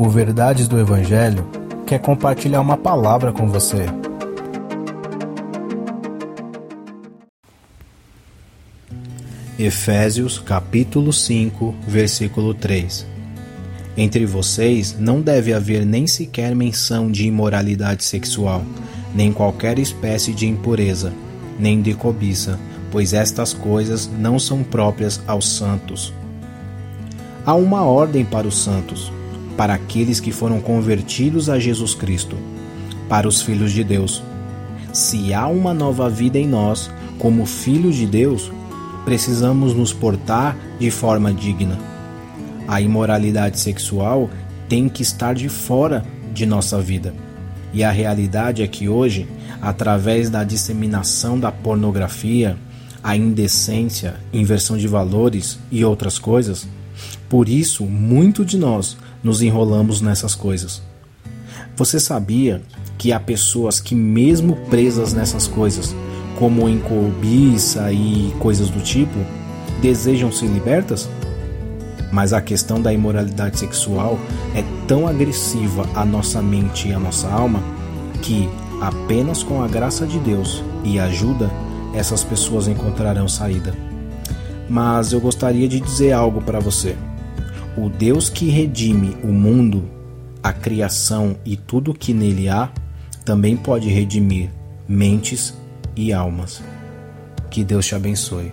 O Verdades do Evangelho quer compartilhar uma palavra com você. Efésios capítulo 5, versículo 3 Entre vocês não deve haver nem sequer menção de imoralidade sexual, nem qualquer espécie de impureza, nem de cobiça, pois estas coisas não são próprias aos santos. Há uma ordem para os santos, para aqueles que foram convertidos a Jesus Cristo, para os filhos de Deus. Se há uma nova vida em nós, como filhos de Deus, precisamos nos portar de forma digna. A imoralidade sexual tem que estar de fora de nossa vida. E a realidade é que hoje, através da disseminação da pornografia, a indecência, inversão de valores e outras coisas, por isso muito de nós nos enrolamos nessas coisas. Você sabia que há pessoas que, mesmo presas nessas coisas, como em cobiça e coisas do tipo, desejam ser libertas? Mas a questão da imoralidade sexual é tão agressiva à nossa mente e à nossa alma que, apenas com a graça de Deus e ajuda, essas pessoas encontrarão saída. Mas eu gostaria de dizer algo para você. O Deus que redime o mundo, a criação e tudo que nele há, também pode redimir mentes e almas. Que Deus te abençoe.